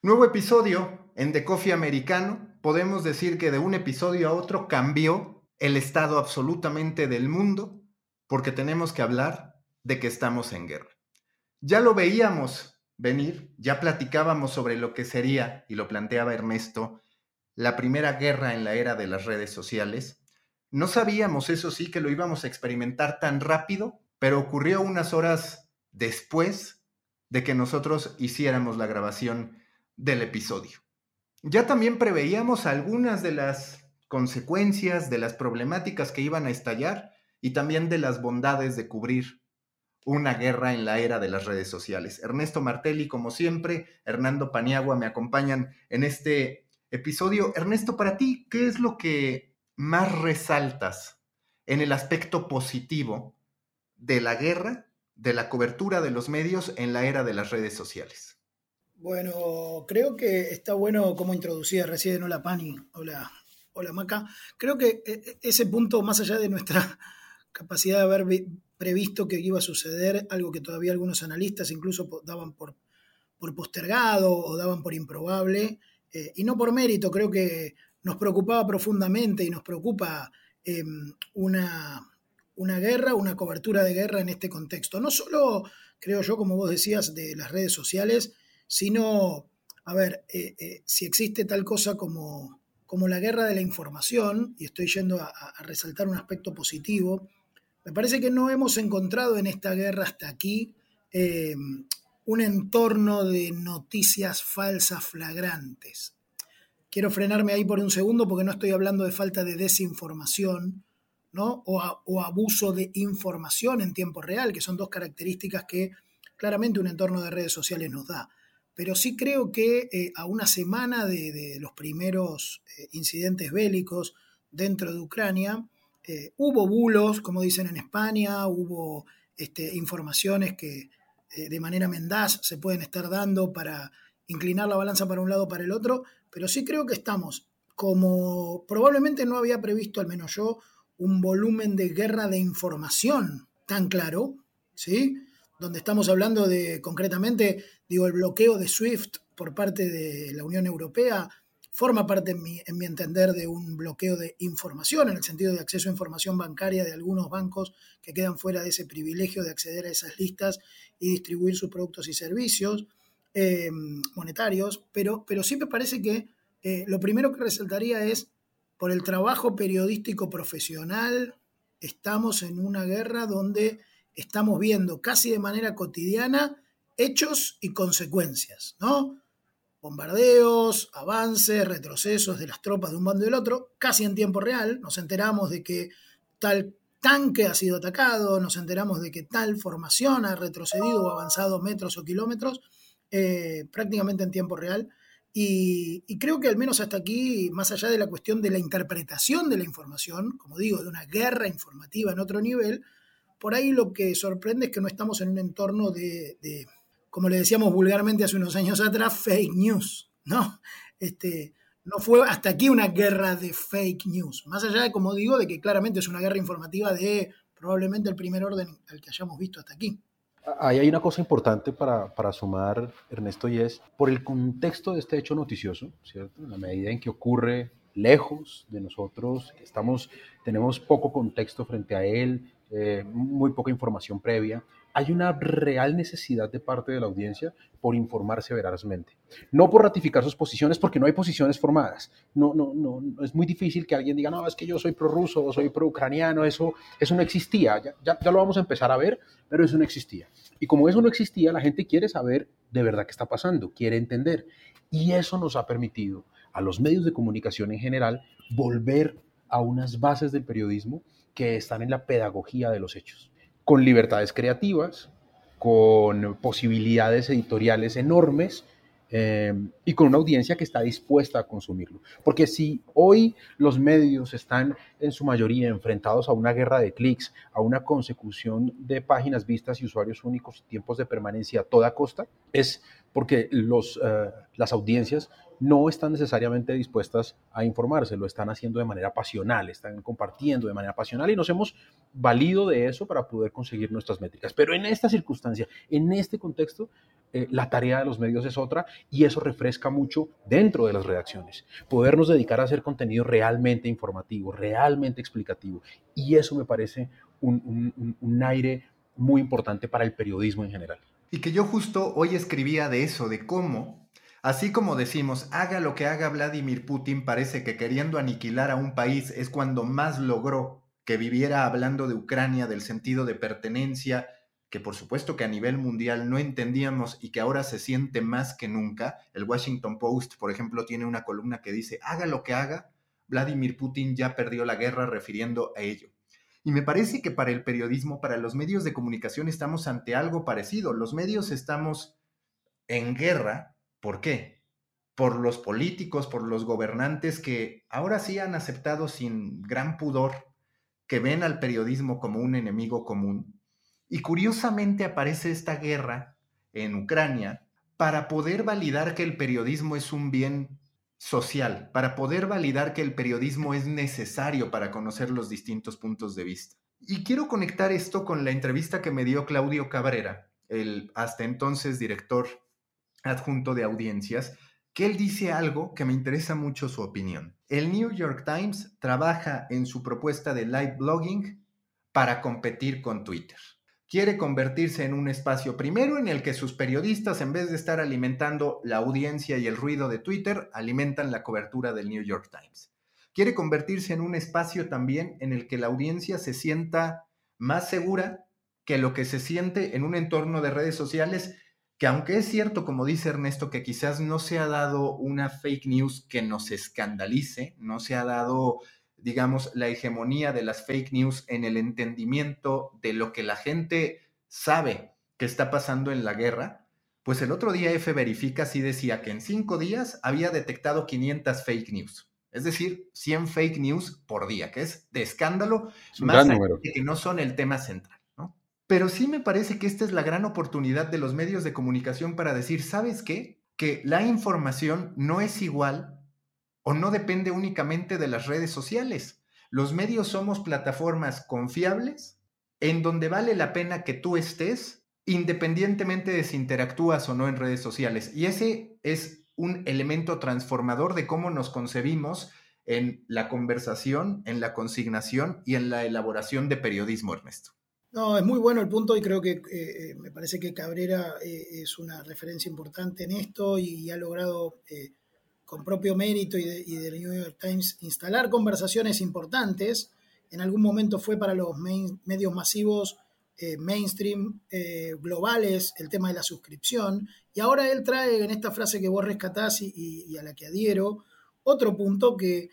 Nuevo episodio en The Coffee Americano. Podemos decir que de un episodio a otro cambió el estado absolutamente del mundo porque tenemos que hablar de que estamos en guerra. Ya lo veíamos venir, ya platicábamos sobre lo que sería, y lo planteaba Ernesto, la primera guerra en la era de las redes sociales. No sabíamos, eso sí, que lo íbamos a experimentar tan rápido, pero ocurrió unas horas después de que nosotros hiciéramos la grabación del episodio. Ya también preveíamos algunas de las consecuencias, de las problemáticas que iban a estallar y también de las bondades de cubrir una guerra en la era de las redes sociales. Ernesto Martelli, como siempre, Hernando Paniagua me acompañan en este episodio. Ernesto, para ti, ¿qué es lo que más resaltas en el aspecto positivo de la guerra, de la cobertura de los medios en la era de las redes sociales? Bueno, creo que está bueno cómo introducía recién Hola Pani, hola, hola Maca. Creo que e, e, ese punto, más allá de nuestra capacidad de haber previsto que iba a suceder, algo que todavía algunos analistas incluso daban por, por postergado o daban por improbable, eh, y no por mérito, creo que nos preocupaba profundamente y nos preocupa em, una, una guerra, una cobertura de guerra en este contexto. No solo, creo yo, como vos decías, de las redes sociales, sino, a ver, eh, eh, si existe tal cosa como, como, la guerra de la información, y estoy yendo a, resaltar un aspecto positivo, me parece que no hemos encontrado en esta guerra hasta aquí eh, un entorno de noticias falsas flagrantes. Quiero frenarme ahí por un segundo porque no estoy hablando de falta de desinformación, ¿no? O, o, abuso de información en tiempo real, que son dos características que claramente un entorno de redes sociales nos da pero sí creo que eh, a una semana de, los primeros eh, incidentes bélicos dentro de Ucrania, eh, hubo bulos, como dicen en España, hubo este, informaciones que de manera mendaz se pueden estar dando para inclinar la balanza para un lado o para el otro, pero sí creo que estamos, como probablemente no había previsto, al menos yo, un volumen de guerra de información tan claro, ¿sí? Donde estamos hablando de, concretamente, digo, el bloqueo de SWIFT por parte de la Unión Europea forma parte, en mi, en mi, entender, de un bloqueo de información, en el sentido de acceso a información bancaria de algunos bancos que quedan fuera de ese privilegio de acceder a esas listas y distribuir sus productos y servicios eh, monetarios, pero, pero sí me parece que eh, lo primero que resaltaría es, por el trabajo periodístico profesional, estamos en una guerra donde estamos viendo casi de manera cotidiana hechos y consecuencias, ¿no? Bombardeos, avances, retrocesos de las tropas de un bando y del otro, casi en tiempo real. Nos enteramos de que tal tanque ha sido atacado, nos enteramos de que tal formación ha retrocedido o avanzado metros o kilómetros, eh, prácticamente en tiempo real. Y, y, creo que al menos hasta aquí, más allá de la cuestión de la interpretación de la información, como digo, de una guerra informativa en otro nivel, por ahí lo que sorprende es que no estamos en un entorno de, como le decíamos vulgarmente hace unos años atrás, fake news, ¿no? Este, no fue hasta aquí una guerra de fake news, más allá de, como digo, de que claramente es una guerra informativa de probablemente el primer orden al que hayamos visto hasta aquí. Ahí hay una cosa importante para, para, sumar, Ernesto, y es por el contexto de este hecho noticioso, ¿cierto? En la medida en que ocurre lejos de nosotros, estamos, tenemos poco contexto frente a él, eh, muy poca información previa. Hay una real necesidad de parte de la audiencia por informarse verazmente. No por ratificar sus posiciones, porque no hay posiciones formadas. No, no, no, es muy difícil que alguien diga, no, es que yo soy prorruso o soy pro-ucraniano. Eso, eso no existía. Ya, ya, ya lo vamos a empezar a ver, pero eso no existía. Y como eso no existía, la gente quiere saber de verdad qué está pasando, quiere entender. Y eso nos ha permitido a los medios de comunicación en general volver a unas bases del periodismo que están en la pedagogía de los hechos, con libertades creativas, con posibilidades editoriales enormes eh, y con una audiencia que está dispuesta a consumirlo. Porque si hoy los medios están en su mayoría enfrentados a una guerra de clics, a una consecución de páginas vistas y usuarios únicos y tiempos de permanencia a toda costa, es porque los, eh, las audiencias no están necesariamente dispuestas a informarse, lo están haciendo de manera pasional, están compartiendo de manera pasional y nos hemos valido de eso para poder conseguir nuestras métricas. Pero en esta circunstancia, en este contexto, eh, la tarea de los medios es otra y eso refresca mucho dentro de las redacciones. Podernos dedicar a hacer contenido realmente informativo, realmente explicativo. Y eso me parece un, un aire muy importante para el periodismo en general. Y que yo justo hoy escribía de eso, de cómo, así como decimos, haga lo que haga Vladimir Putin, parece que queriendo aniquilar a un país es cuando más logró que viviera hablando de Ucrania, del sentido de pertenencia, que por supuesto que a nivel mundial no entendíamos y que ahora se siente más que nunca. El Washington Post, por ejemplo, tiene una columna que dice, haga lo que haga, Vladimir Putin ya perdió la guerra refiriendo a ello. Y me parece que para el periodismo, para los medios de comunicación, estamos ante algo parecido. Los medios estamos en guerra. ¿Por qué? Por los políticos, por los gobernantes que ahora sí han aceptado sin gran pudor que ven al periodismo como un enemigo común. Y curiosamente aparece esta guerra en Ucrania para poder validar que el periodismo es un bien social, para poder validar que el periodismo es necesario para conocer los distintos puntos de vista. Y quiero conectar esto con la entrevista que me dio Claudio Cabrera, el hasta entonces director adjunto de audiencias, que él dice algo que me interesa mucho su opinión. El New York Times trabaja en su propuesta de live blogging para competir con Twitter quiere convertirse en un espacio primero en el que sus periodistas, en vez de estar alimentando la audiencia y el ruido de Twitter, alimentan la cobertura del New York Times. Quiere convertirse en un espacio también en el que la audiencia se sienta más segura que lo que se siente en un entorno de redes sociales, que aunque es cierto, como dice Ernesto, que quizás no se ha dado una fake news que nos escandalice, no se ha dado digamos, la hegemonía de las fake news en el entendimiento de lo que la gente sabe que está pasando en la guerra, pues el otro día F Verifica sí decía que en cinco días había detectado 500 fake news. Es decir, 100 fake news por día, que es de escándalo, más de que no son el tema central. Pero sí me parece que esta es la gran oportunidad de los medios de comunicación para decir, ¿sabes qué? Que la información no es igual o no depende únicamente de las redes sociales. Los medios somos plataformas confiables en donde vale la pena que tú estés independientemente de si interactúas o no en redes sociales. Y ese es un elemento transformador de cómo nos concebimos en la conversación, en la consignación y en la elaboración de periodismo, Ernesto. No, es muy bueno el punto y creo que eh, me parece que Cabrera eh, es una referencia importante en esto y ha logrado eh, con propio mérito y, del New York Times instalar conversaciones importantes. En algún momento fue para los medios masivos mainstream globales el tema de la suscripción. Y ahora él trae en esta frase que vos rescatás y, a la que adhiero, otro punto que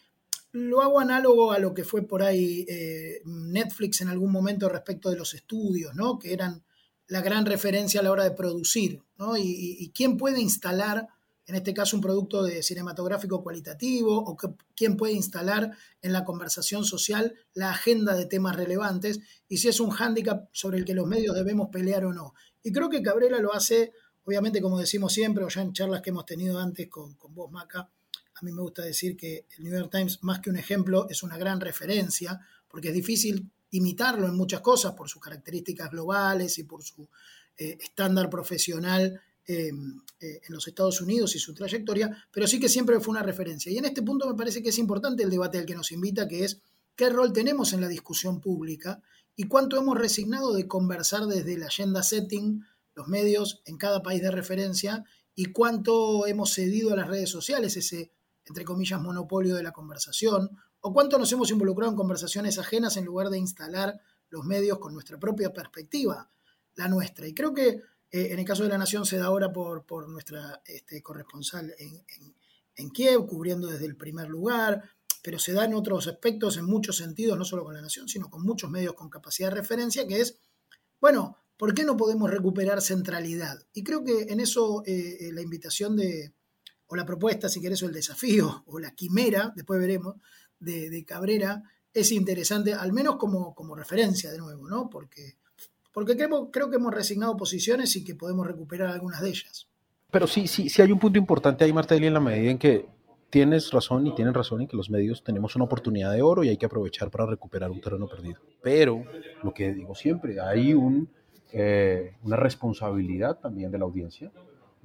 lo hago análogo a lo que fue por ahí eh, Netflix en algún momento respecto de los estudios, ¿no? que eran la gran referencia a la hora de producir. ¿no? y quién puede instalar en este caso un producto de cinematográfico cualitativo, o quién puede instalar en la conversación social la agenda de temas relevantes y si es un hándicap sobre el que los medios debemos pelear o no. Y creo que Cabrera lo hace, obviamente, como decimos siempre, o ya en charlas que hemos tenido antes con, con vos, Maca, a mí me gusta decir que el New York Times, más que un ejemplo, es una gran referencia, porque es difícil imitarlo en muchas cosas por sus características globales y por su eh, estándar profesional Em, eh, en los Estados Unidos y su trayectoria, pero sí que siempre fue una referencia. Y en este punto me parece que es importante el debate al que nos invita, que es qué rol tenemos en la discusión pública y cuánto hemos resignado de conversar desde el agenda setting, los medios en cada país de referencia, y cuánto hemos cedido a las redes sociales, ese, entre comillas, monopolio de la conversación, o cuánto nos hemos involucrado en conversaciones ajenas en lugar de instalar los medios con nuestra propia perspectiva, la nuestra. Y creo que eh, en el caso de la Nación se da ahora por, por nuestra este, corresponsal en, Kiev, cubriendo desde el primer lugar, pero se da en otros aspectos, en muchos sentidos, no solo con la Nación, sino con muchos medios con capacidad de referencia, que es, bueno, ¿por qué no podemos recuperar centralidad? Y creo que en eso eh, eh, la invitación de, o la propuesta, si querés, o el desafío, o la quimera, después veremos, de, de Cabrera, es interesante, al menos como, como referencia de nuevo, ¿no? Porque porque creo, creo que hemos resignado posiciones y que podemos recuperar algunas de ellas. Pero sí, sí, sí hay un punto importante ahí, Martelli, en la medida en que tienes razón y tienen razón en que los medios tenemos una oportunidad de oro y hay que aprovechar para recuperar un terreno perdido. Pero, lo que digo siempre, hay un eh, una responsabilidad también de la audiencia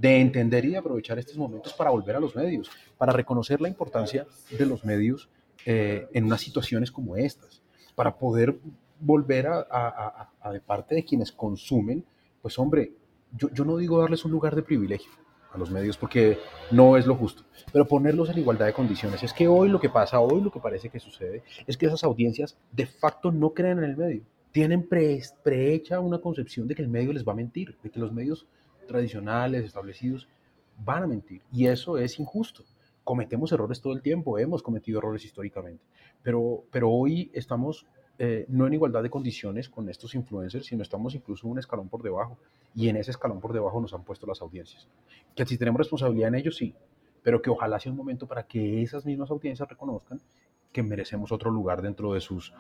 de entender y aprovechar estos momentos para volver a los medios, para reconocer la importancia de los medios eh, en unas situaciones como estas, para poder volver a, de parte de quienes consumen, pues hombre, yo, yo no digo darles un lugar de privilegio, a los medios porque no es lo justo, pero ponerlos en igualdad de condiciones. Es que hoy lo que pasa, hoy lo que parece que sucede, es que esas audiencias de facto no creen en el medio. Tienen prehecha una concepción de que el medio les va a mentir, de que los medios tradicionales, establecidos, van a mentir. Y eso es injusto. Cometemos errores todo el tiempo, hemos cometido errores históricamente, pero, pero hoy estamos eh, no en igualdad de condiciones con estos influencers, sino estamos incluso un escalón por debajo. Y en ese escalón por debajo nos han puesto las audiencias. Que si tenemos responsabilidad en ellos, sí, pero que ojalá sea un momento para que esas mismas audiencias reconozcan que merecemos otro lugar dentro de sus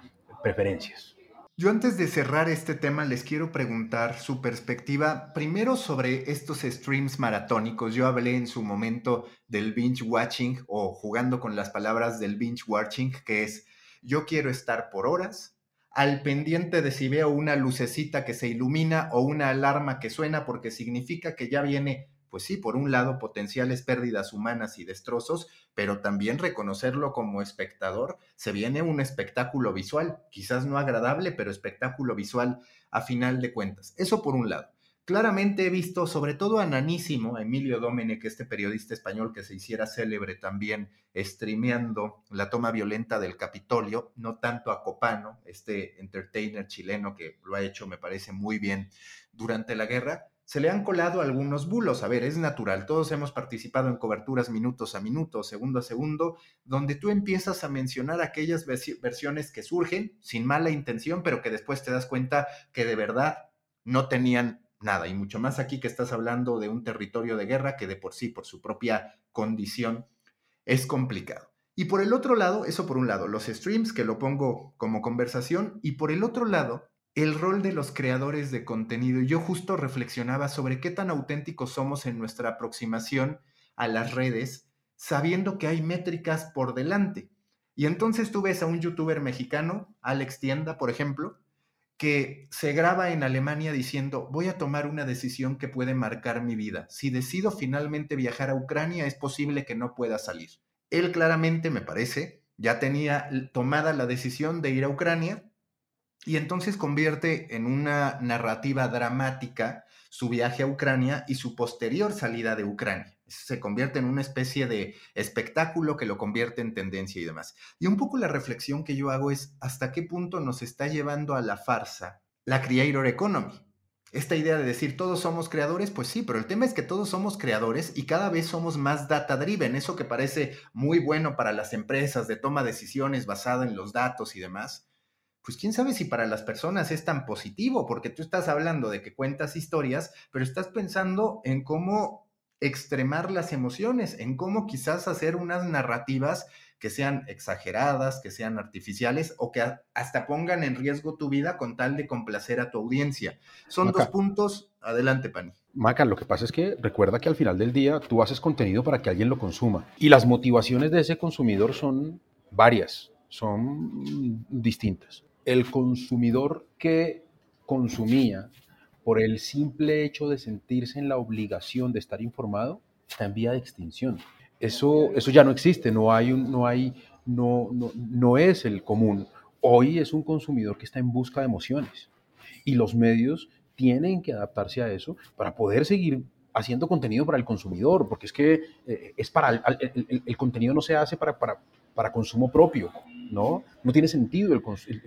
preferencias. Yo antes de cerrar este tema les quiero preguntar su perspectiva primero sobre estos streams maratónicos. Yo hablé en su momento del binge watching o jugando con las palabras del binge watching, que es yo quiero estar por horas al pendiente de si veo una lucecita que se ilumina o una alarma que suena porque significa que ya viene pues sí, por un lado, potenciales pérdidas humanas y destrozos, pero también reconocerlo como espectador, se viene un espectáculo visual, quizás no agradable, pero espectáculo visual a final de cuentas. Eso por un lado. Claramente he visto, sobre todo a Nanísimo, Emilio Domenech, este periodista español que se hiciera célebre también streameando la toma violenta del Capitolio, no tanto a Copano, este entertainer chileno que lo ha hecho, me parece muy bien durante la guerra, se le han colado algunos bulos. A ver, es natural, todos hemos participado en coberturas minutos a minuto, segundo a segundo, donde tú empiezas a mencionar aquellas versiones que surgen sin mala intención, pero que después te das cuenta que de verdad no tenían nada, y mucho más aquí que estás hablando de un territorio de guerra que de por sí, por su propia condición, es complicado. Y por el otro lado, eso por un lado, los streams, que lo pongo como conversación, y por el otro lado, el rol de los creadores de contenido. Yo justo reflexionaba sobre qué tan auténticos somos en nuestra aproximación a las redes, sabiendo que hay métricas por delante. Y entonces tú ves a un youtuber mexicano, Alex Tienda, por ejemplo, que se graba en Alemania diciendo, voy a tomar una decisión que puede marcar mi vida. Si decido finalmente viajar a Ucrania, es posible que no pueda salir. Él claramente, me parece, ya tenía tomada la decisión de ir a Ucrania y entonces convierte en una narrativa dramática su viaje a Ucrania y su posterior salida de Ucrania. Se convierte en una especie de espectáculo que lo convierte en tendencia y demás. Y un poco la reflexión que yo hago es hasta qué punto nos está llevando a la farsa la creator economy. Esta idea de decir todos somos creadores, pues sí, pero el tema es que todos somos creadores y cada vez somos más data driven, eso que parece muy bueno para las empresas de toma de decisiones basada en los datos y demás pues quién sabe si para las personas es tan positivo, porque tú estás hablando de que cuentas historias, pero estás pensando en cómo extremar las emociones, en cómo quizás hacer unas narrativas que sean exageradas, que sean artificiales o que hasta pongan en riesgo tu vida con tal de complacer a tu audiencia. Son dos puntos. Adelante, Pani. Maca, lo que pasa es que recuerda que al final del día tú haces contenido para que alguien lo consuma y las motivaciones de ese consumidor son varias, son distintas el consumidor que consumía por el simple hecho de sentirse en la obligación de estar informado está en vía de extinción. Eso, eso ya no existe, no, hay un, no, hay, no, no, no es el común. Hoy es un consumidor que está en busca de emociones y los medios tienen que adaptarse a eso para poder seguir haciendo contenido para el consumidor, porque es que eh, es para el, el, contenido no se hace para, para, para consumo propio, ¿no? No tiene sentido el,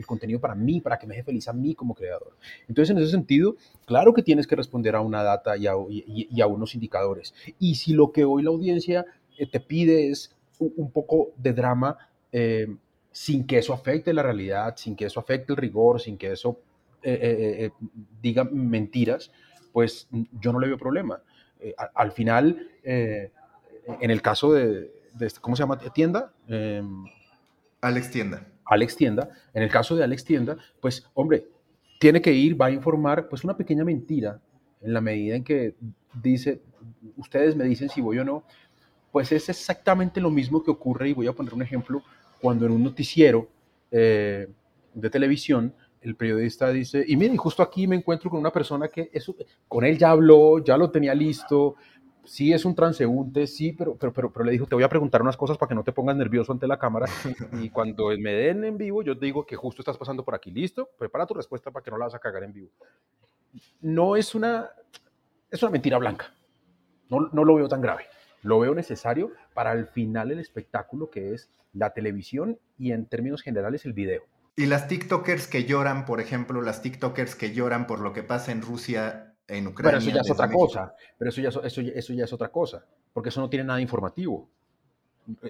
contenido para mí, para que me deje feliz a mí como creador. Entonces, en ese sentido, claro que tienes que responder a una data y a, unos indicadores. Y si lo que hoy la audiencia eh, te pide es un, poco de drama, eh, sin que eso afecte la realidad, sin que eso afecte el rigor, sin que eso eh, diga mentiras, pues yo no le veo problema. al final, en el caso de, de, este, ¿cómo se llama? Tienda. Alex Tienda. Alex Tienda. En el caso de Alex Tienda, pues, hombre, tiene que ir, va a informar, pues, una pequeña mentira en la medida en que dice, ustedes me dicen si voy o no, pues es exactamente lo mismo que ocurre, y voy a poner un ejemplo, cuando en un noticiero eh, de televisión el periodista dice, y miren, justo aquí me encuentro con una persona que eso, con él ya habló, ya lo tenía listo, sí es un transeúnte, sí, pero, pero, pero, pero, le dijo, te voy a preguntar unas cosas para que no te pongas nervioso ante la cámara. Y cuando me den en vivo, yo te digo que justo estás pasando por aquí, listo, prepara tu respuesta para que no la vas a cagar en vivo. No es una, es una mentira blanca. No, no lo veo tan grave. Lo veo necesario para el final el espectáculo que es la televisión y en términos generales el video. Y las TikTokers que lloran, por ejemplo, las TikTokers que lloran por lo que pasa en Rusia, en Ucrania. Pero eso ya es otra cosa. Pero eso ya, eso, eso ya es otra cosa. Porque eso no tiene nada informativo.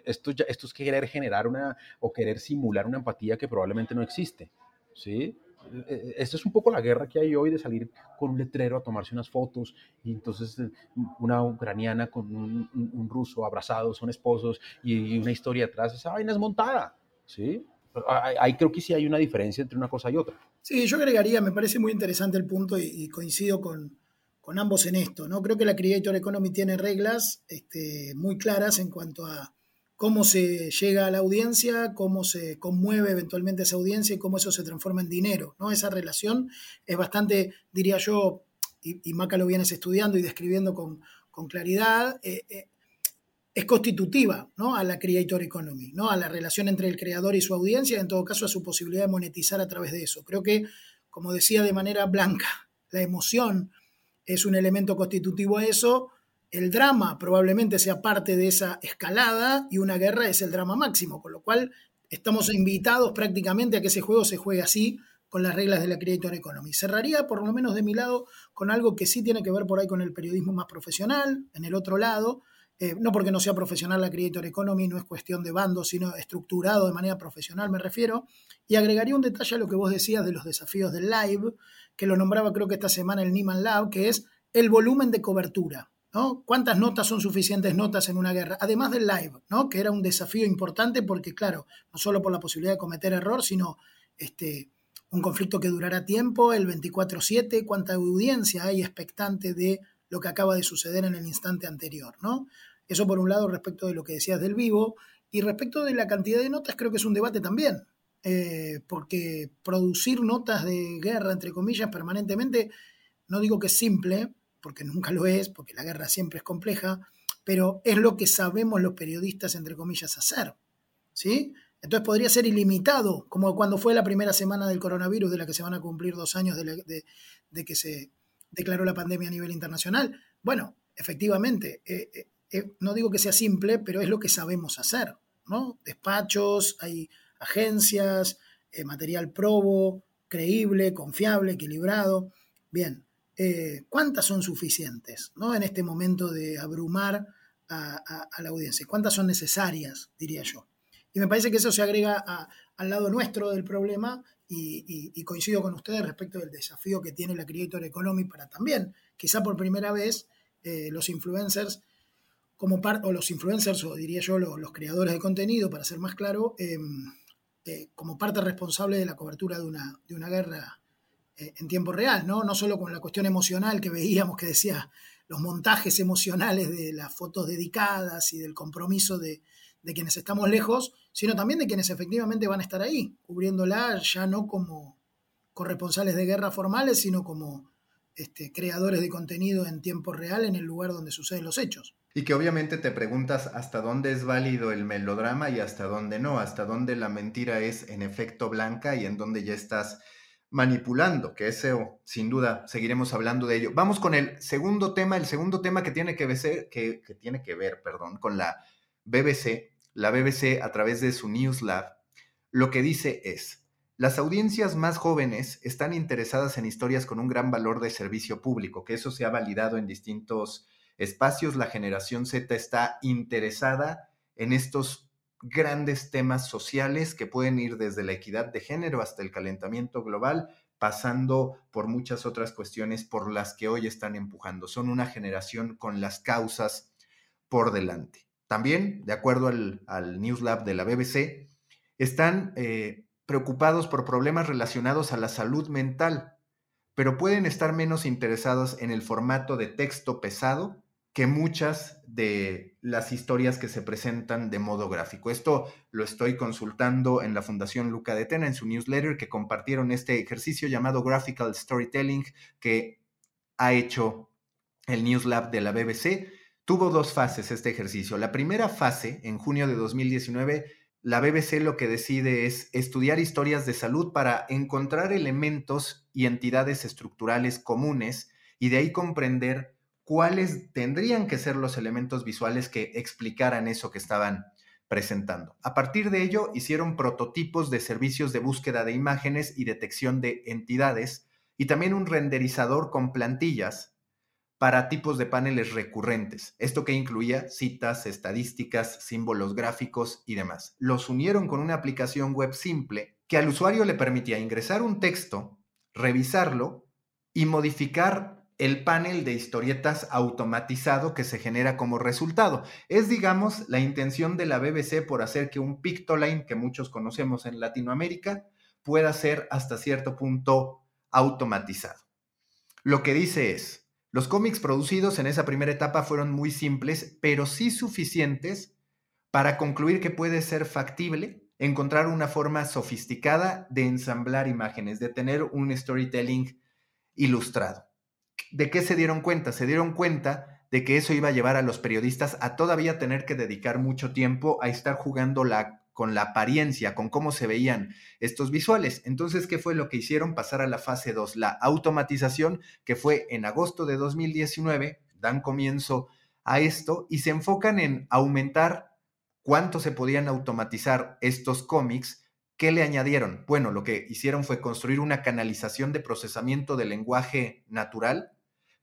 Esto, ya, esto es querer generar una o querer simular una empatía que probablemente no existe. ¿Sí? E, e, Esta es un poco la guerra que hay hoy de salir con un letrero a tomarse unas fotos y entonces eh, una ucraniana con un, un ruso abrazados, son esposos y, una historia atrás, esa vaina es montada, ¿sí? Ahí creo que sí hay una diferencia entre una cosa y otra. Sí, yo agregaría, me parece muy interesante el punto y, coincido con, con, ambos en esto, ¿no? Creo que la Creator Economy tiene reglas este, muy claras en cuanto a cómo se llega a la audiencia, cómo se conmueve eventualmente esa audiencia y cómo eso se transforma en dinero. ¿no? Esa relación es bastante, diría yo, y, y Maca lo vienes estudiando y describiendo con, con claridad, eh, eh, es constitutiva ¿no? a la creator economy, ¿no? a la relación entre el creador y su audiencia, en todo caso a su posibilidad de monetizar a través de eso. Creo que, como decía de manera blanca, la emoción es un elemento constitutivo a eso, el drama probablemente sea parte de esa escalada y una guerra es el drama máximo, con lo cual estamos invitados prácticamente a que ese juego se juegue así con las reglas de la Creator Economy. Cerraría, por lo menos de mi lado, con algo que sí tiene que ver por ahí con el periodismo más profesional, en el otro lado, eh, no porque no sea profesional la Creator Economy, no es cuestión de bando, sino estructurado de manera profesional, me refiero, y agregaría un detalle a lo que vos decías de los desafíos del live, que lo nombraba creo que esta semana el Niman Lab, que es el volumen de cobertura. ¿no? ¿Cuántas notas son suficientes notas en una guerra? Además del live, ¿no? que era un desafío importante porque, claro, no solo por la posibilidad de cometer error, sino este, un conflicto que durará tiempo, el 24-7, cuánta audiencia hay expectante de lo que acaba de suceder en el instante anterior. ¿no? Eso por un lado respecto de lo que decías del vivo, y respecto de la cantidad de notas creo que es un debate también, eh, porque producir notas de guerra, entre comillas, permanentemente, no digo que es simple, porque nunca lo es, porque la guerra siempre es compleja, pero es lo que sabemos los periodistas, entre comillas, hacer. ¿Sí? Entonces podría ser ilimitado, como cuando fue la primera semana del coronavirus, de la que se van a cumplir dos años de, que se declaró la pandemia a nivel internacional. Bueno, efectivamente, eh, eh, no digo que sea simple, pero es lo que sabemos hacer. ¿no? Despachos, hay agencias, eh, material probo, creíble, confiable, equilibrado. Bien, eh, ¿cuántas son suficientes ¿no? en este momento de abrumar a, la audiencia? ¿Cuántas son necesarias, diría yo? Y me parece que eso se agrega al lado nuestro del problema y, coincido con ustedes respecto del desafío que tiene la Creator Economy para también, quizá por primera vez, eh, los influencers, como parte, o los influencers, o diría yo, los, creadores de contenido, para ser más claro, eh, eh, como parte responsable de la cobertura de una, de una guerra eh, en tiempo real, ¿no? No solo con la cuestión emocional que veíamos que decía los montajes emocionales de las fotos dedicadas y del compromiso de, de, quienes estamos lejos, sino también de quienes efectivamente van a estar ahí, cubriéndola ya no como corresponsales de guerra formales, sino como este, creadores de contenido en tiempo real en el lugar donde suceden los hechos. Y que obviamente te preguntas hasta dónde es válido el melodrama y hasta dónde no, hasta dónde la mentira es en efecto blanca y en dónde ya estás manipulando, que ese sin duda seguiremos hablando de ello. Vamos con el segundo tema, el segundo tema que tiene que ver, que, que tiene que ver perdón, con la BBC. La BBC a través de su News Lab lo que dice es, las audiencias más jóvenes están interesadas en historias con un gran valor de servicio público, que eso se ha validado en distintos espacios. La generación Z está interesada en estos grandes temas sociales que pueden ir desde la equidad de género hasta el calentamiento global, pasando por muchas otras cuestiones por las que hoy están empujando. Son una generación con las causas por delante. También, de acuerdo al, News Lab de la BBC, están eh, preocupados por problemas relacionados a la salud mental, pero pueden estar menos interesados en el formato de texto pesado que muchas de las historias que se presentan de modo gráfico. Esto lo estoy consultando en la Fundación Luca de Tena en su newsletter que compartieron este ejercicio llamado Graphical Storytelling que ha hecho el News Lab de la BBC. Tuvo dos fases este ejercicio. La primera fase, en junio de 2019, la BBC lo que decide es estudiar historias de salud para encontrar elementos y entidades estructurales comunes y de ahí comprender cuáles tendrían que ser los elementos visuales que explicaran eso que estaban presentando. A partir de ello, hicieron prototipos de servicios de búsqueda de imágenes y detección de entidades y también un renderizador con plantillas para tipos de paneles recurrentes, esto que incluía citas, estadísticas, símbolos gráficos y demás. Los unieron con una aplicación web simple que al usuario le permitía ingresar un texto, revisarlo y modificar el panel de historietas automatizado que se genera como resultado. Es, digamos, la intención de la BBC por hacer que un Pictoline, que muchos conocemos en Latinoamérica, pueda ser hasta cierto punto automatizado. Lo que dice es, los cómics producidos en esa primera etapa fueron muy simples, pero sí suficientes para concluir que puede ser factible encontrar una forma sofisticada de ensamblar imágenes, de tener un storytelling ilustrado. ¿De qué se dieron cuenta? Se dieron cuenta de que eso iba a llevar a los periodistas a todavía tener que dedicar mucho tiempo a estar jugando la con la apariencia, con cómo se veían estos visuales. Entonces, ¿qué fue lo que hicieron? Pasar a la fase 2, la automatización, que fue en agosto de 2019, dan comienzo a esto y se enfocan en aumentar cuánto se podían automatizar estos cómics. ¿Qué le añadieron? Bueno, lo que hicieron fue construir una canalización de procesamiento del lenguaje natural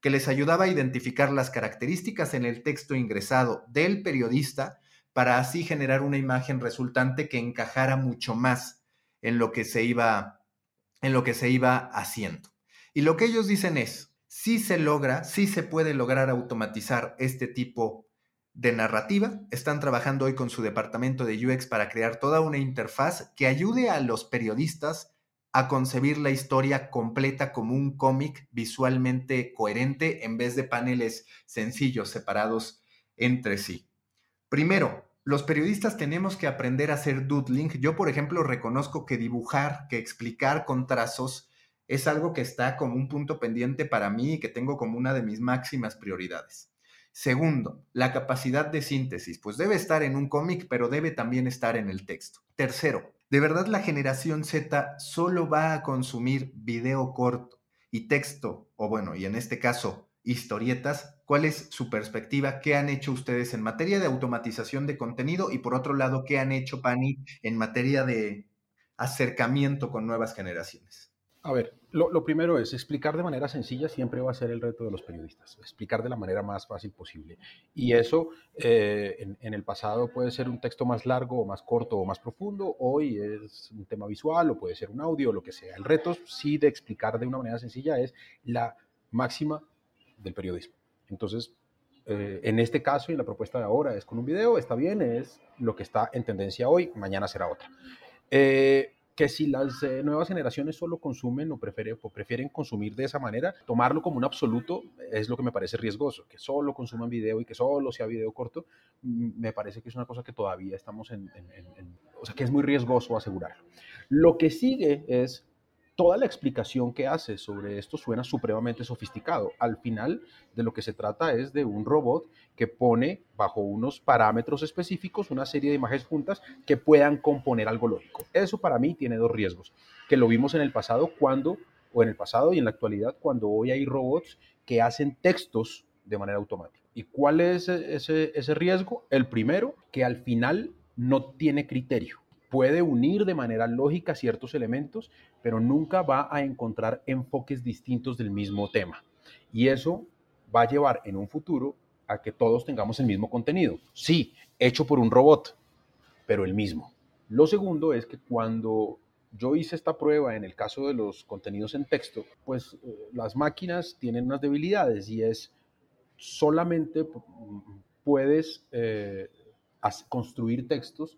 que les ayudaba a identificar las características en el texto ingresado del periodista para así generar una imagen resultante que encajara mucho más en lo que se iba, en lo que se iba haciendo. Y lo que ellos dicen es, si se logra, si se puede lograr automatizar este tipo de narrativa. Están trabajando hoy con su departamento de UX para crear toda una interfaz que ayude a los periodistas a concebir la historia completa como un cómic visualmente coherente en vez de paneles sencillos separados entre sí. Primero, los periodistas tenemos que aprender a hacer doodling. Yo, por ejemplo, reconozco que dibujar, que explicar con trazos es algo que está como un punto pendiente para mí y que tengo como una de mis máximas prioridades. Segundo, la capacidad de síntesis, pues debe estar en un cómic, pero debe también estar en el texto. Tercero, de verdad la generación Z solo va a consumir video corto y texto, o bueno, y en este caso, historietas, ¿cuál es su perspectiva? ¿Qué han hecho ustedes en materia de automatización de contenido? Y por otro lado, ¿qué han hecho, Pani, en materia de acercamiento con nuevas generaciones? A ver, lo, primero es explicar de manera sencilla siempre va a ser el reto de los periodistas, explicar de la manera más fácil posible. Y eso eh, en, en, el pasado puede ser un texto más largo o más corto o más profundo, hoy es un tema visual o puede ser un audio o lo que sea. El reto sí de explicar de una manera sencilla es la máxima del periodismo. Entonces, eh, en este caso y en la propuesta de ahora es con un video, está bien, es lo que está en tendencia hoy, mañana será otra. Eh, que si las eh, nuevas generaciones solo consumen o, prefieren, consumir de esa manera, tomarlo como un absoluto es lo que me parece riesgoso, que solo consuman video y que solo sea video corto, mm, me parece que es una cosa que todavía estamos en, en o sea, que es muy riesgoso asegurarlo. Lo que sigue es toda la explicación que hace sobre esto suena supremamente sofisticado. Al final de lo que se trata es de un robot que pone bajo unos parámetros específicos una serie de imágenes juntas que puedan componer algo lógico. Eso para mí tiene dos riesgos, que lo vimos en el pasado cuando, o en el pasado y en la actualidad, cuando hoy hay robots que hacen textos de manera automática. ¿Y cuál es ese, ese riesgo? El primero, que al final no tiene criterio puede unir de manera lógica ciertos elementos, pero nunca va a encontrar enfoques distintos del mismo tema. Y eso va a llevar en un futuro a que todos tengamos el mismo contenido. Sí, hecho por un robot, pero el mismo. Lo segundo es que cuando yo hice esta prueba en el caso de los contenidos en texto, pues eh, las máquinas tienen unas debilidades y es solamente puedes eh, construir textos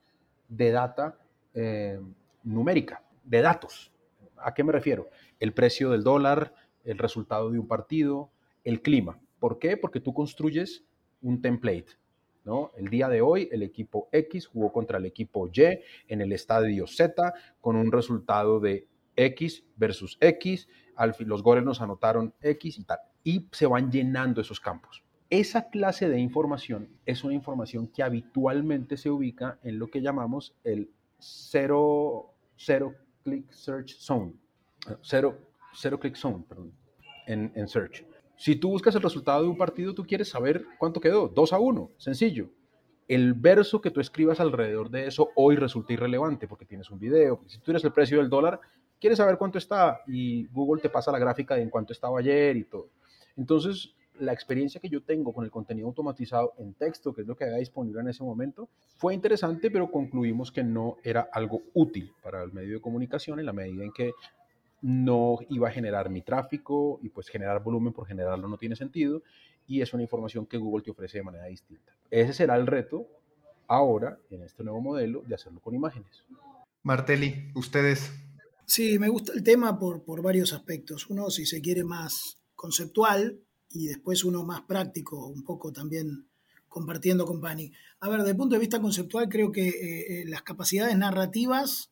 de data eh, numérica, de datos. ¿A qué me refiero? El precio del dólar, el resultado de un partido, el clima. ¿Por qué? Porque tú construyes un template, ¿no? El día de hoy el equipo X jugó contra el equipo Y en el estadio Z con un resultado de X versus X, al fin, los goles nos anotaron X y tal, y se van llenando esos campos. Esa clase de información es una información que habitualmente se ubica en lo que llamamos el zero, zero click search zone, cero, cero click zone, perdón, en, en search. Si tú buscas el resultado de un partido, tú quieres saber cuánto quedó. 2 a 1, sencillo. El verso que tú escribas alrededor de eso hoy resulta irrelevante porque tienes un video. Si tú eres el precio del dólar, quieres saber cuánto está y Google te pasa la gráfica de en cuánto estaba ayer y todo. Entonces, la experiencia que yo tengo con el contenido automatizado en texto, que es lo que había disponible en ese momento, fue interesante, pero concluimos que no era algo útil para el medio de comunicación en la medida en que no iba a generar mi tráfico y pues generar volumen por generarlo no tiene sentido y es una información que Google te ofrece de manera distinta. Ese será el reto ahora en este nuevo modelo de hacerlo con imágenes. Martelli, ustedes. Sí, me gusta el tema por, por varios aspectos. Uno, si se quiere, más conceptual y después uno más práctico, un poco también compartiendo con Pani. A ver, desde el punto de vista conceptual, creo que eh, eh, las capacidades narrativas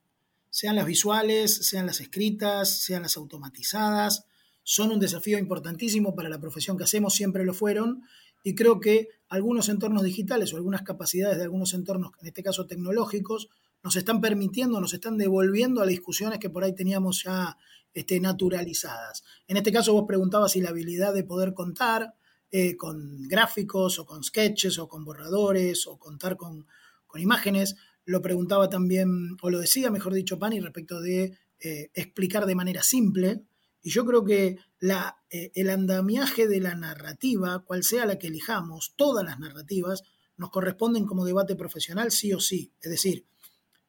sean las visuales, sean las escritas, sean las automatizadas, son un desafío importantísimo para la profesión que hacemos, siempre lo fueron, y creo que algunos entornos digitales o algunas capacidades de algunos entornos, en este caso tecnológicos, nos están permitiendo, nos están devolviendo a las discusiones que por ahí teníamos ya este, naturalizadas. En este caso vos preguntabas si la habilidad de poder contar eh, con gráficos o con sketches o con borradores o contar con, imágenes, lo preguntaba también, o lo decía, mejor dicho, Pani, respecto de eh, explicar de manera simple. Y yo creo que eh, el andamiaje de la narrativa, cual sea la que elijamos, todas las narrativas, nos corresponden como debate profesional sí o sí. Es decir,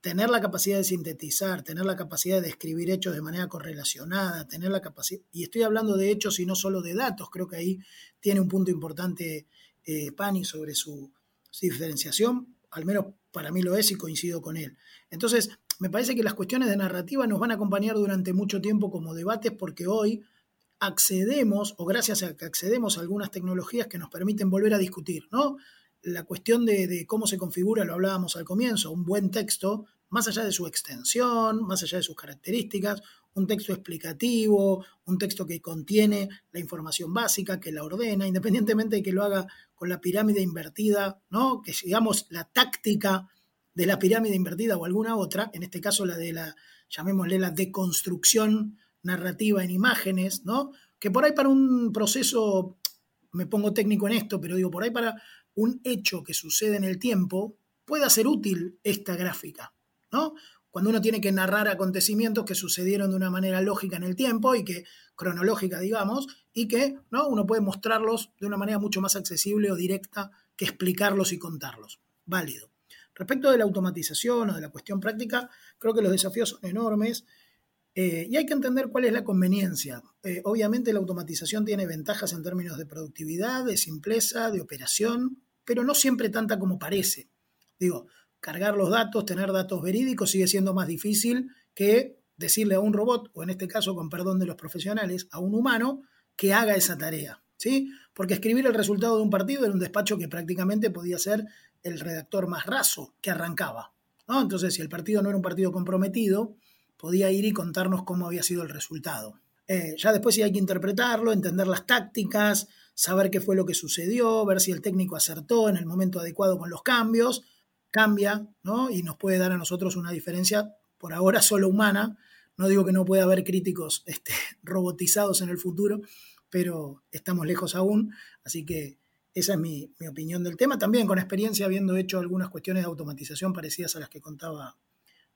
tener la capacidad de sintetizar, tener la capacidad de escribir hechos de manera correlacionada, tener la capacidad, y estoy hablando de hechos y no solo de datos, creo que ahí tiene un punto importante eh, Pani sobre su diferenciación, al menos para mí lo es y coincido con él. Entonces, me parece que las cuestiones de narrativa nos van a acompañar durante mucho tiempo como debates porque hoy accedemos, o gracias a que accedemos a algunas tecnologías que nos permiten volver a discutir, ¿no? La cuestión de, cómo se configura, lo hablábamos al comienzo, un buen texto, más allá de su extensión, más allá de sus características, un texto explicativo, un texto que contiene la información básica, que la ordena, independientemente de que lo haga con la pirámide invertida, ¿no? Que digamos la táctica de la pirámide invertida o alguna otra, en este caso la de la, llamémosle la deconstrucción narrativa en imágenes, ¿no? Que por ahí para un proceso, me pongo técnico en esto, pero digo, por ahí para un hecho que sucede en el tiempo, pueda ser útil esta gráfica, ¿no? cuando uno tiene que narrar acontecimientos que sucedieron de una manera lógica en el tiempo y que cronológica, digamos, y que ¿no? uno puede mostrarlos de una manera mucho más accesible o directa que explicarlos y contarlos. Válido. Respecto de la automatización o de la cuestión práctica, creo que los desafíos son enormes eh, y hay que entender cuál es la conveniencia. Eh, obviamente la automatización tiene ventajas en términos de productividad, de simpleza, de operación, pero no siempre tanta como parece. Digo, cargar los datos, tener datos verídicos sigue siendo más difícil que decirle a un robot, o en este caso, con perdón de los profesionales, a un humano, que haga esa tarea. ¿sí? Porque escribir el resultado de un partido era un despacho que prácticamente podía ser el redactor más raso que arrancaba. ¿no? Entonces, si el partido no era un partido comprometido, podía ir y contarnos cómo había sido el resultado. Eh, ya después sí hay que interpretarlo, entender las tácticas, saber qué fue lo que sucedió, ver si el técnico acertó en el momento adecuado con los cambios cambia, ¿no? Y nos puede dar a nosotros una diferencia, por ahora solo humana. No digo que no pueda haber críticos este, robotizados en el futuro, pero estamos lejos aún, así que esa es mi, mi, opinión del tema, también con experiencia habiendo hecho algunas cuestiones de automatización parecidas a las que contaba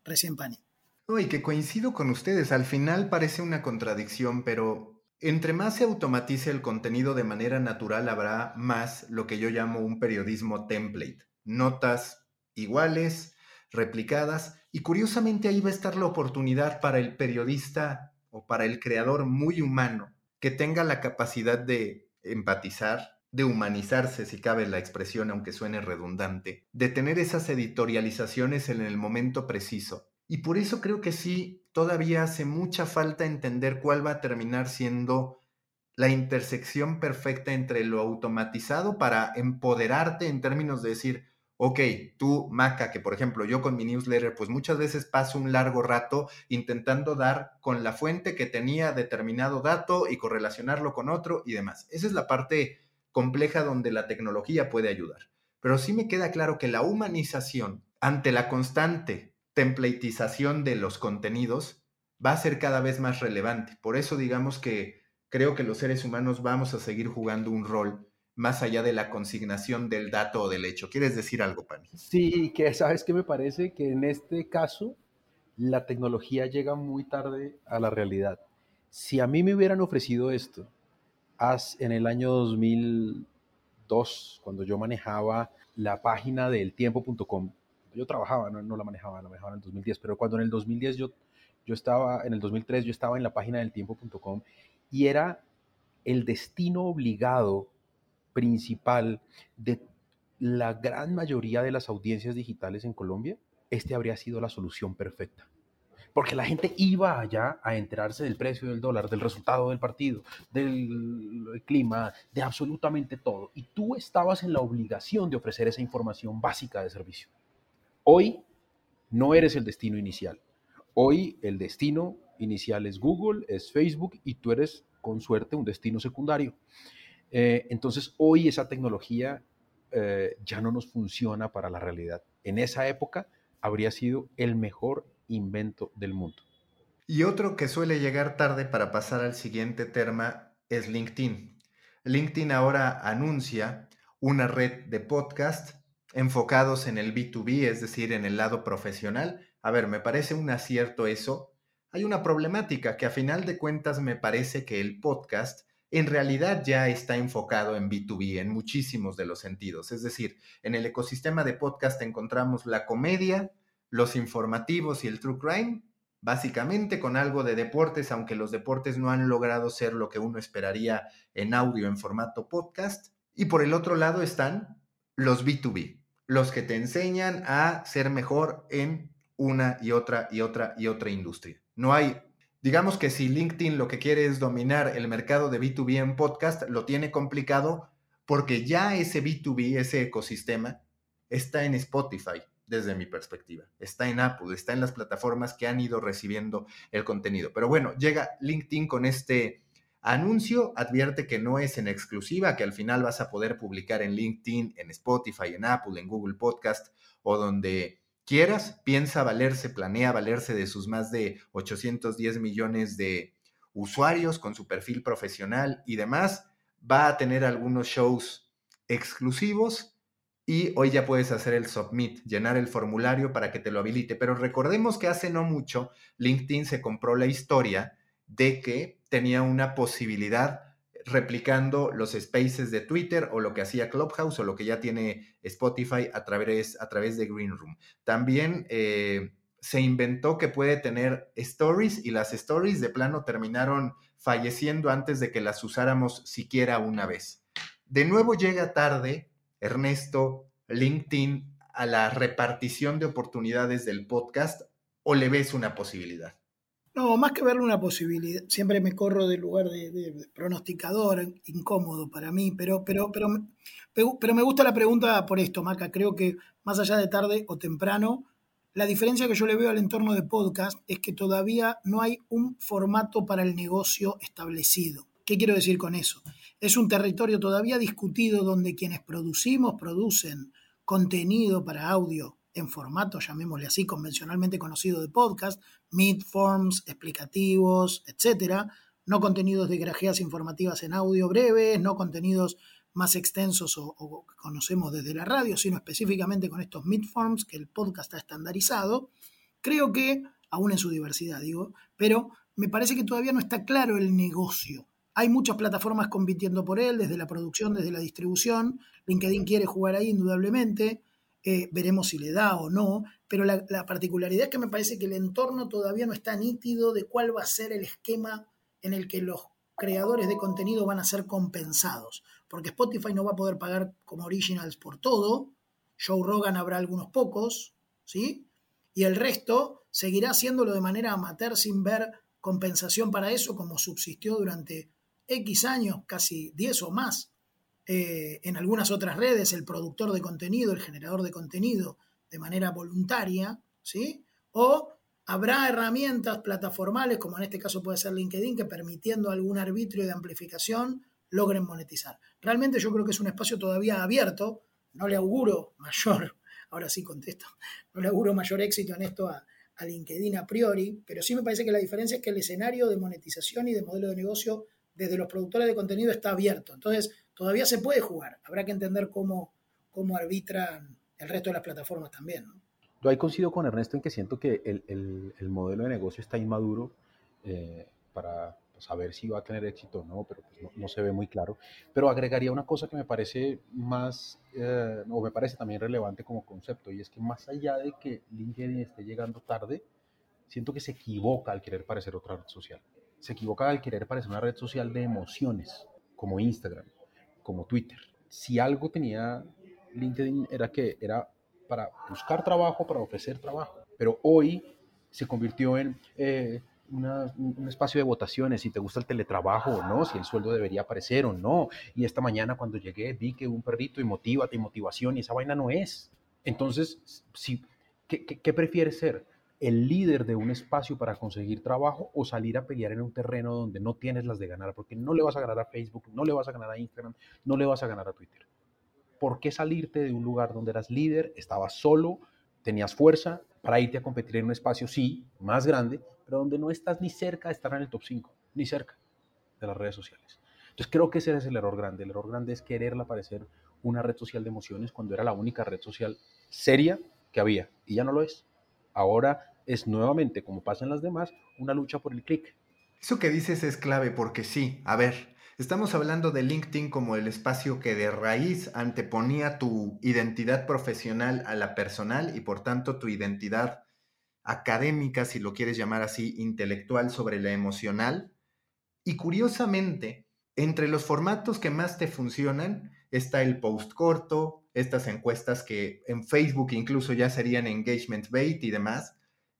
recién Pani. No, y que coincido con ustedes, al final parece una contradicción, pero entre más se automatice el contenido de manera natural, habrá más lo que yo llamo un periodismo template. Notas, iguales, replicadas, y curiosamente ahí va a estar la oportunidad para el periodista o para el creador muy humano que tenga la capacidad de empatizar, de humanizarse, si cabe la expresión, aunque suene redundante, de tener esas editorializaciones en el momento preciso. Y por eso creo que sí, todavía hace mucha falta entender cuál va a terminar siendo la intersección perfecta entre lo automatizado para empoderarte en términos de decir, ok, tú, Maca, que por ejemplo yo con mi newsletter, pues muchas veces paso un largo rato intentando dar con la fuente que tenía determinado dato y correlacionarlo con otro y demás. Esa es la parte compleja donde la tecnología puede ayudar. Pero sí me queda claro que la humanización ante la constante templatización de los contenidos va a ser cada vez más relevante. Por eso digamos que creo que los seres humanos vamos a seguir jugando un rol más allá de la consignación del dato o del hecho. ¿Quieres decir algo, Pani? Sí, que sabes que me parece que en este caso la tecnología llega muy tarde a la realidad. Si a mí me hubieran ofrecido esto en el año 2002, cuando yo manejaba la página del tiempo.com, yo trabajaba, no, la manejaba, la manejaba en el 2010, pero cuando en el 2010 yo, yo estaba, en el 2003 yo estaba en la página del tiempo.com y era el destino obligado principal de la gran mayoría de las audiencias digitales en Colombia, este habría sido la solución perfecta. Porque la gente iba allá a enterarse del precio del dólar, del resultado del partido, del clima, de absolutamente todo. Y tú estabas en la obligación de ofrecer esa información básica de servicio. Hoy no eres el destino inicial. Hoy el destino inicial es Google, es Facebook y tú eres con suerte un destino secundario. Eh, entonces, hoy esa tecnología eh, ya no nos funciona para la realidad. En esa época habría sido el mejor invento del mundo. Y otro que suele llegar tarde para pasar al siguiente tema es LinkedIn. LinkedIn ahora anuncia una red de podcast enfocados en el B2B, es decir, en el lado profesional. A ver, me parece un acierto eso. Hay una problemática que a final de cuentas me parece que el podcast en realidad ya está enfocado en B2B en muchísimos de los sentidos. Es decir, en el ecosistema de podcast encontramos la comedia, los informativos y el true crime, básicamente con algo de deportes, aunque los deportes no han logrado ser lo que uno esperaría en audio en formato podcast. Y por el otro lado están los B2B, los que te enseñan a ser mejor en una y otra y otra y otra industria. No hay Digamos que si LinkedIn lo que quiere es dominar el mercado de B2B en podcast, lo tiene complicado porque ya ese B2B, ese ecosistema, está en Spotify, desde mi perspectiva. Está en Apple, está en las plataformas que han ido recibiendo el contenido. Pero bueno, llega LinkedIn con este anuncio, advierte que no es en exclusiva, que al final vas a poder publicar en LinkedIn, en Spotify, en Apple, en Google Podcast o donde quieras, piensa valerse, planea valerse de sus más de 810 millones de usuarios con su perfil profesional y demás. Va a tener algunos shows exclusivos y hoy ya puedes hacer el submit, llenar el formulario para que te lo habilite. Pero recordemos que hace no mucho LinkedIn se compró la historia de que tenía una posibilidad replicando los spaces de Twitter o lo que hacía Clubhouse o lo que ya tiene Spotify a través, a través de Green Room. También eh, se inventó que puede tener stories y las stories de plano terminaron falleciendo antes de que las usáramos siquiera una vez. De nuevo llega tarde, Ernesto, LinkedIn, a la repartición de oportunidades del podcast o le ves una posibilidad? No, más que verle una posibilidad, siempre me corro del lugar de, pronosticador, incómodo para mí, pero, pero, pero, pero me gusta la pregunta por esto, Maca. Creo que más allá de tarde o temprano, la diferencia que yo le veo al entorno de podcast es que todavía no hay un formato para el negocio establecido. ¿Qué quiero decir con eso? Es un territorio todavía discutido donde quienes producimos, producen contenido para audio en formato, llamémosle así, convencionalmente conocido de podcast, midforms, explicativos, etcétera, no contenidos de grajeas informativas en audio breves, no contenidos más extensos o, que conocemos desde la radio, sino específicamente con estos midforms que el podcast ha estandarizado, creo que, aún en su diversidad digo, pero me parece que todavía no está claro el negocio. Hay muchas plataformas compitiendo por él, desde la producción, desde la distribución. LinkedIn quiere jugar ahí indudablemente. Eh, veremos si le da o no, pero la, particularidad es que me parece que el entorno todavía no está nítido de cuál va a ser el esquema en el que los creadores de contenido van a ser compensados, porque Spotify no va a poder pagar como originals por todo, Joe Rogan habrá algunos pocos, ¿sí? Y el resto seguirá haciéndolo de manera amateur sin ver compensación para eso, como subsistió durante X años, casi 10 o más, eh, en algunas otras redes, el productor de contenido, el generador de contenido, de manera voluntaria, ¿sí? O habrá herramientas plataformales, como en este caso puede ser LinkedIn, que permitiendo algún arbitrio de amplificación logren monetizar. Realmente yo creo que es un espacio todavía abierto, no le auguro mayor, ahora sí contesto, no le auguro mayor éxito en esto a, a LinkedIn a priori, pero sí me parece que la diferencia es que el escenario de monetización y de modelo de negocio desde los productores de contenido está abierto. Entonces, todavía se puede jugar. Habrá que entender cómo, cómo arbitran el resto de las plataformas también. Yo ahí coincido con Ernesto en que siento que el, modelo de negocio está inmaduro eh, para saber si va a tener éxito o no, pero pues no, se ve muy claro. Pero agregaría una cosa que me parece más, eh, o me parece también relevante como concepto, y es que más allá de que LinkedIn esté llegando tarde, siento que se equivoca al querer parecer otra red social. Se equivoca al querer parecer una red social de emociones, como Instagram, como Twitter. Si algo tenía LinkedIn era que era para buscar trabajo, para ofrecer trabajo, pero hoy se convirtió en... Eh, un espacio de votaciones, si te gusta el teletrabajo o no, si el sueldo debería aparecer o no. Y esta mañana cuando llegué vi que un perrito y motívate y motivación y esa vaina no es. Entonces, si, ¿qué, qué, prefieres ser? ¿El líder de un espacio para conseguir trabajo o salir a pelear en un terreno donde no tienes las de ganar? Porque no le vas a ganar a Facebook, no le vas a ganar a Instagram, no le vas a ganar a Twitter. ¿Por qué salirte de un lugar donde eras líder, estabas solo, tenías fuerza para irte a competir en un espacio, sí, más grande, pero donde no estás ni cerca de estar en el top 5, ni cerca de las redes sociales. Entonces creo que ese es el error grande. El error grande es quererla parecer una red social de emociones cuando era la única red social seria que había y ya no lo es. Ahora es nuevamente, como pasa en las demás, una lucha por el clic. Eso que dices es clave porque sí, a ver, estamos hablando de LinkedIn como el espacio que de raíz anteponía tu identidad profesional a la personal y por tanto tu identidad académica, si lo quieres llamar así, intelectual sobre la emocional. Y curiosamente, entre los formatos que más te funcionan está el post corto, estas encuestas que en Facebook incluso ya serían engagement bait y demás,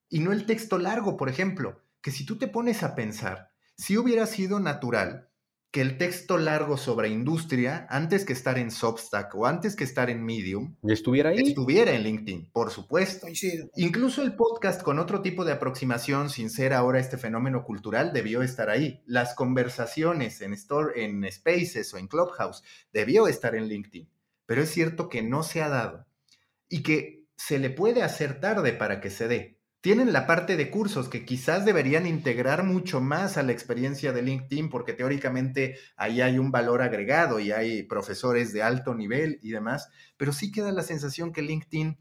y no el texto largo, por ejemplo, que si tú te pones a pensar, si hubiera sido natural que el texto largo sobre industria, antes que estar en Substack o antes que estar en Medium, estuviera ahí. Estuviera en LinkedIn, por supuesto. Incluso el podcast con otro tipo de aproximación, sin ser ahora este fenómeno cultural, debió estar ahí. Las conversaciones en, store, en Spaces o en Clubhouse debió estar en LinkedIn. Pero es cierto que no se ha dado y que se le puede hacer tarde para que se dé tienen la parte de cursos que quizás deberían integrar mucho más a la experiencia de LinkedIn porque teóricamente ahí hay un valor agregado y hay profesores de alto nivel y demás, pero sí queda la sensación que LinkedIn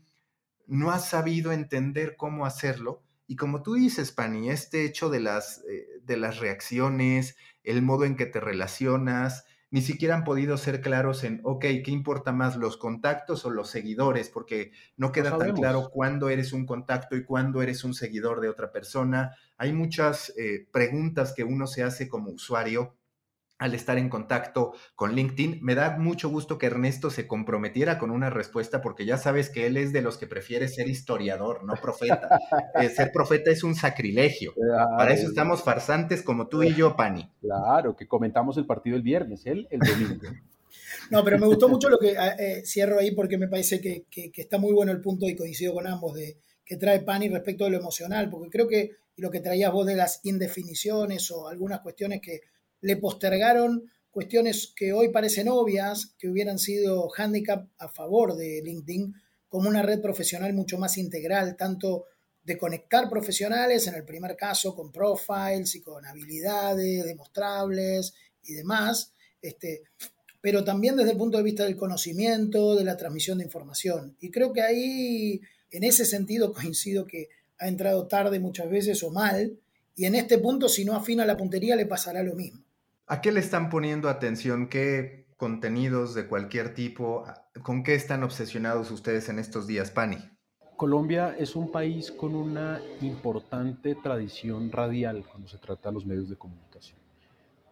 no ha sabido entender cómo hacerlo. Y como tú dices, Pani, este hecho de las, eh, de las reacciones, el modo en que te relacionas, ni siquiera han podido ser claros en, ok, ¿qué importa más, los contactos o los seguidores? Porque no queda tan claro cuándo eres un contacto y cuándo eres un seguidor de otra persona. Hay muchas eh, preguntas que uno se hace como usuario al estar en contacto con LinkedIn. Me da mucho gusto que Ernesto se comprometiera con una respuesta porque ya sabes que él es de los que prefiere ser historiador, no profeta. Eh, ser profeta es un sacrilegio. Para eso estamos farsantes como tú y yo, Pani. Claro, que comentamos el partido el viernes, él el domingo. No, pero me gustó mucho lo que eh, eh, cierro ahí porque me parece que, está muy bueno el punto y coincido con ambos de que trae Pani respecto de lo emocional, porque creo que lo que traías vos de las indefiniciones o algunas cuestiones que le postergaron cuestiones que hoy parecen obvias, que hubieran sido handicap a favor de LinkedIn, como una red profesional mucho más integral, tanto de conectar profesionales, en el primer caso con profiles y con habilidades demostrables y demás, este, pero también desde el punto de vista del conocimiento, de la transmisión de información. Y creo que ahí, en ese sentido, coincido que ha entrado tarde muchas veces o mal, y en este punto, si no afina la puntería, le pasará lo mismo. ¿A qué le están poniendo atención? ¿Qué contenidos de cualquier tipo? ¿Con qué están obsesionados ustedes en estos días, Pani? Colombia es un país con una importante tradición radial cuando se trata de los medios de comunicación.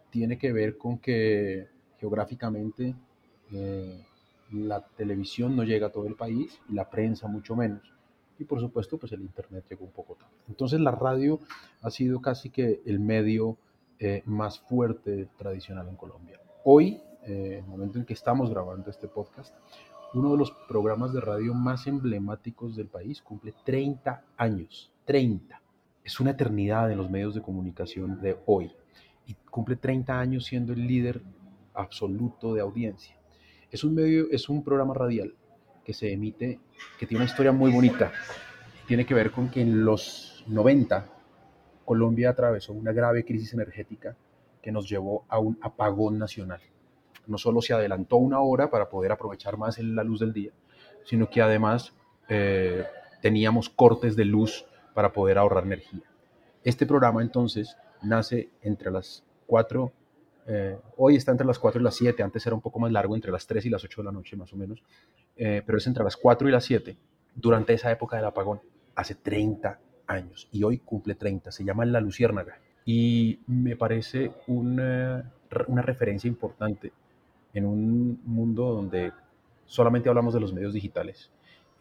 Tiene que ver con que geográficamente eh, la televisión no llega a todo el país y la prensa mucho menos. Y por supuesto, pues el Internet llegó un poco tarde. Entonces la radio ha sido casi que el medio eh, más fuerte tradicional en Colombia. Hoy, eh, el momento en que estamos grabando este podcast, uno de los programas de radio más emblemáticos del país cumple 30 años. 30. Es una eternidad en los medios de comunicación de hoy. Y cumple 30 años siendo el líder absoluto de audiencia. Es un medio, es un programa radial que se emite, que tiene una historia muy bonita. Tiene que ver con que en los 90 Colombia atravesó una grave crisis energética que nos llevó a un apagón nacional. No solo se adelantó una hora para poder aprovechar más la luz del día, sino que además eh, teníamos cortes de luz para poder ahorrar energía. Este programa entonces nace entre las 4 eh, hoy está entre las 4 y las 7, antes era un poco más largo, entre las 3 y las 8 de la noche más o menos, eh, pero es entre las 4 y las 7, durante esa época del apagón, hace 30 años, y hoy cumple 30, se llama La Luciérnaga, y me parece una, una referencia importante en un mundo donde solamente hablamos de los medios digitales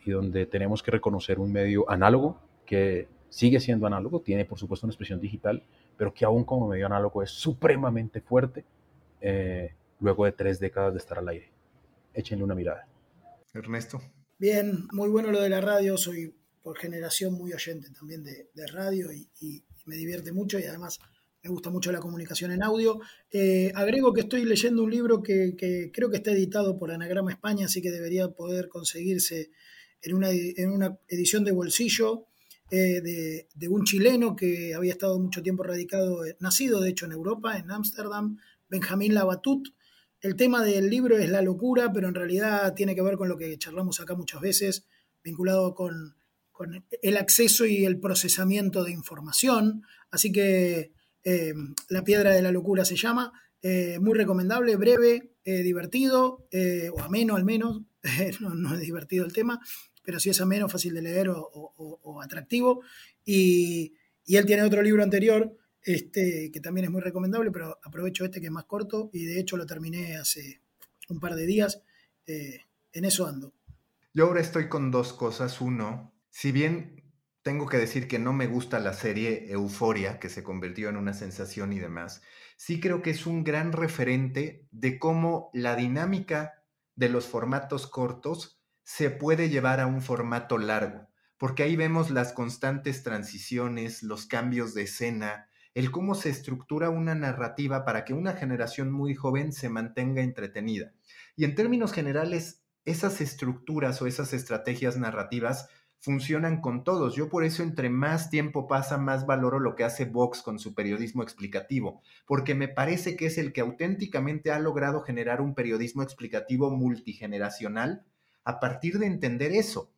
y donde tenemos que reconocer un medio análogo que sigue siendo análogo, tiene por supuesto una expresión digital, pero que aún como medio análogo es supremamente fuerte eh, luego de tres décadas de estar al aire. Échenle una mirada. Ernesto. Bien, muy bueno lo de la radio, soy por generación muy oyente también de, radio y, me divierte mucho y además me gusta mucho la comunicación en audio. Eh, agrego que estoy leyendo un libro que, creo que está editado por Anagrama España, así que debería poder conseguirse en una, en una edición de bolsillo eh, de, un chileno que había estado mucho tiempo radicado, eh, nacido de hecho en Europa, en Ámsterdam, Benjamín Labatut. El tema del libro es la locura, pero en realidad tiene que ver con lo que charlamos acá muchas veces, vinculado con, el acceso y el procesamiento de información. Así que eh, La Piedra de la Locura se llama. muy recomendable, breve, divertido, o ameno al menos. no, es divertido el tema pero si es ameno, fácil de leer o, atractivo. Y, él tiene otro libro anterior, este, que también es muy recomendable, pero aprovecho este que es más corto y de hecho lo terminé hace un par de días. Eh, en eso ando. Yo ahora estoy con dos cosas. Uno, si bien tengo que decir que no me gusta la serie Euforia, que se convirtió en una sensación y demás, sí creo que es un gran referente de cómo la dinámica de los formatos cortos se puede llevar a un formato largo, porque ahí vemos las constantes transiciones, los cambios de escena, el cómo se estructura una narrativa para que una generación muy joven se mantenga entretenida. Y en términos generales, esas estructuras o esas estrategias narrativas funcionan con todos. Yo por eso entre más tiempo pasa, más valoro lo que hace Vox con su periodismo explicativo, porque me parece que es el que auténticamente ha logrado generar un periodismo explicativo multigeneracional a partir de entender eso.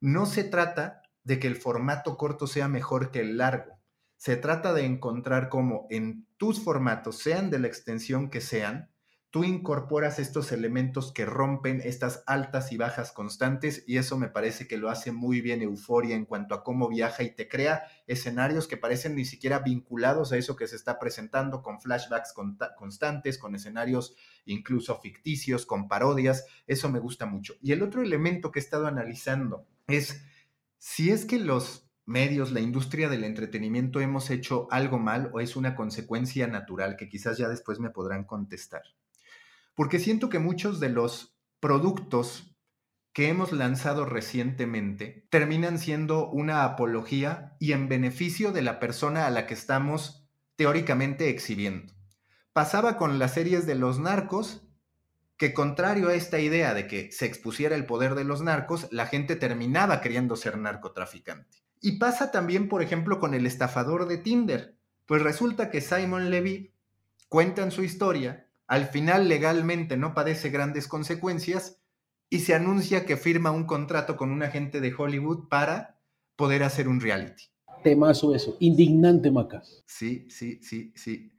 No se trata de que el formato corto sea mejor que el largo. Se trata de encontrar cómo en tus formatos, sean de la extensión que sean, tú incorporas estos elementos que rompen estas altas y bajas constantes y eso me parece que lo hace muy bien Euforia en cuanto a cómo viaja y te crea escenarios que parecen ni siquiera vinculados a eso que se está presentando con flashbacks constantes, con escenarios incluso ficticios, con parodias, eso me gusta mucho. Y el otro elemento que he estado analizando es si es que los medios, la industria del entretenimiento hemos hecho algo mal o es una consecuencia natural que quizás ya después me podrán contestar porque siento que muchos de los productos que hemos lanzado recientemente terminan siendo una apología y en beneficio de la persona a la que estamos teóricamente exhibiendo. Pasaba con las series de los narcos, que contrario a esta idea de que se expusiera el poder de los narcos, la gente terminaba queriendo ser narcotraficante. Y pasa también, por ejemplo, con el estafador de Tinder. Pues resulta que Simon Levy cuenta en su historia al final legalmente no padece grandes consecuencias y se anuncia que firma un contrato con un agente de Hollywood para poder hacer un reality. Temazo eso, indignante Macas. Sí, sí, sí, sí.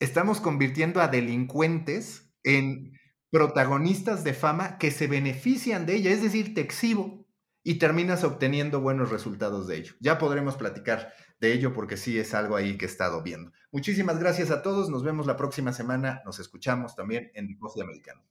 Estamos convirtiendo a delincuentes en protagonistas de fama que se benefician de ella, es decir, te exhibo y terminas obteniendo buenos resultados de ello. Ya podremos platicar de ello porque sí es algo ahí que he estado viendo. Muchísimas gracias a todos, nos vemos la próxima semana, nos escuchamos también en Coffee Americano.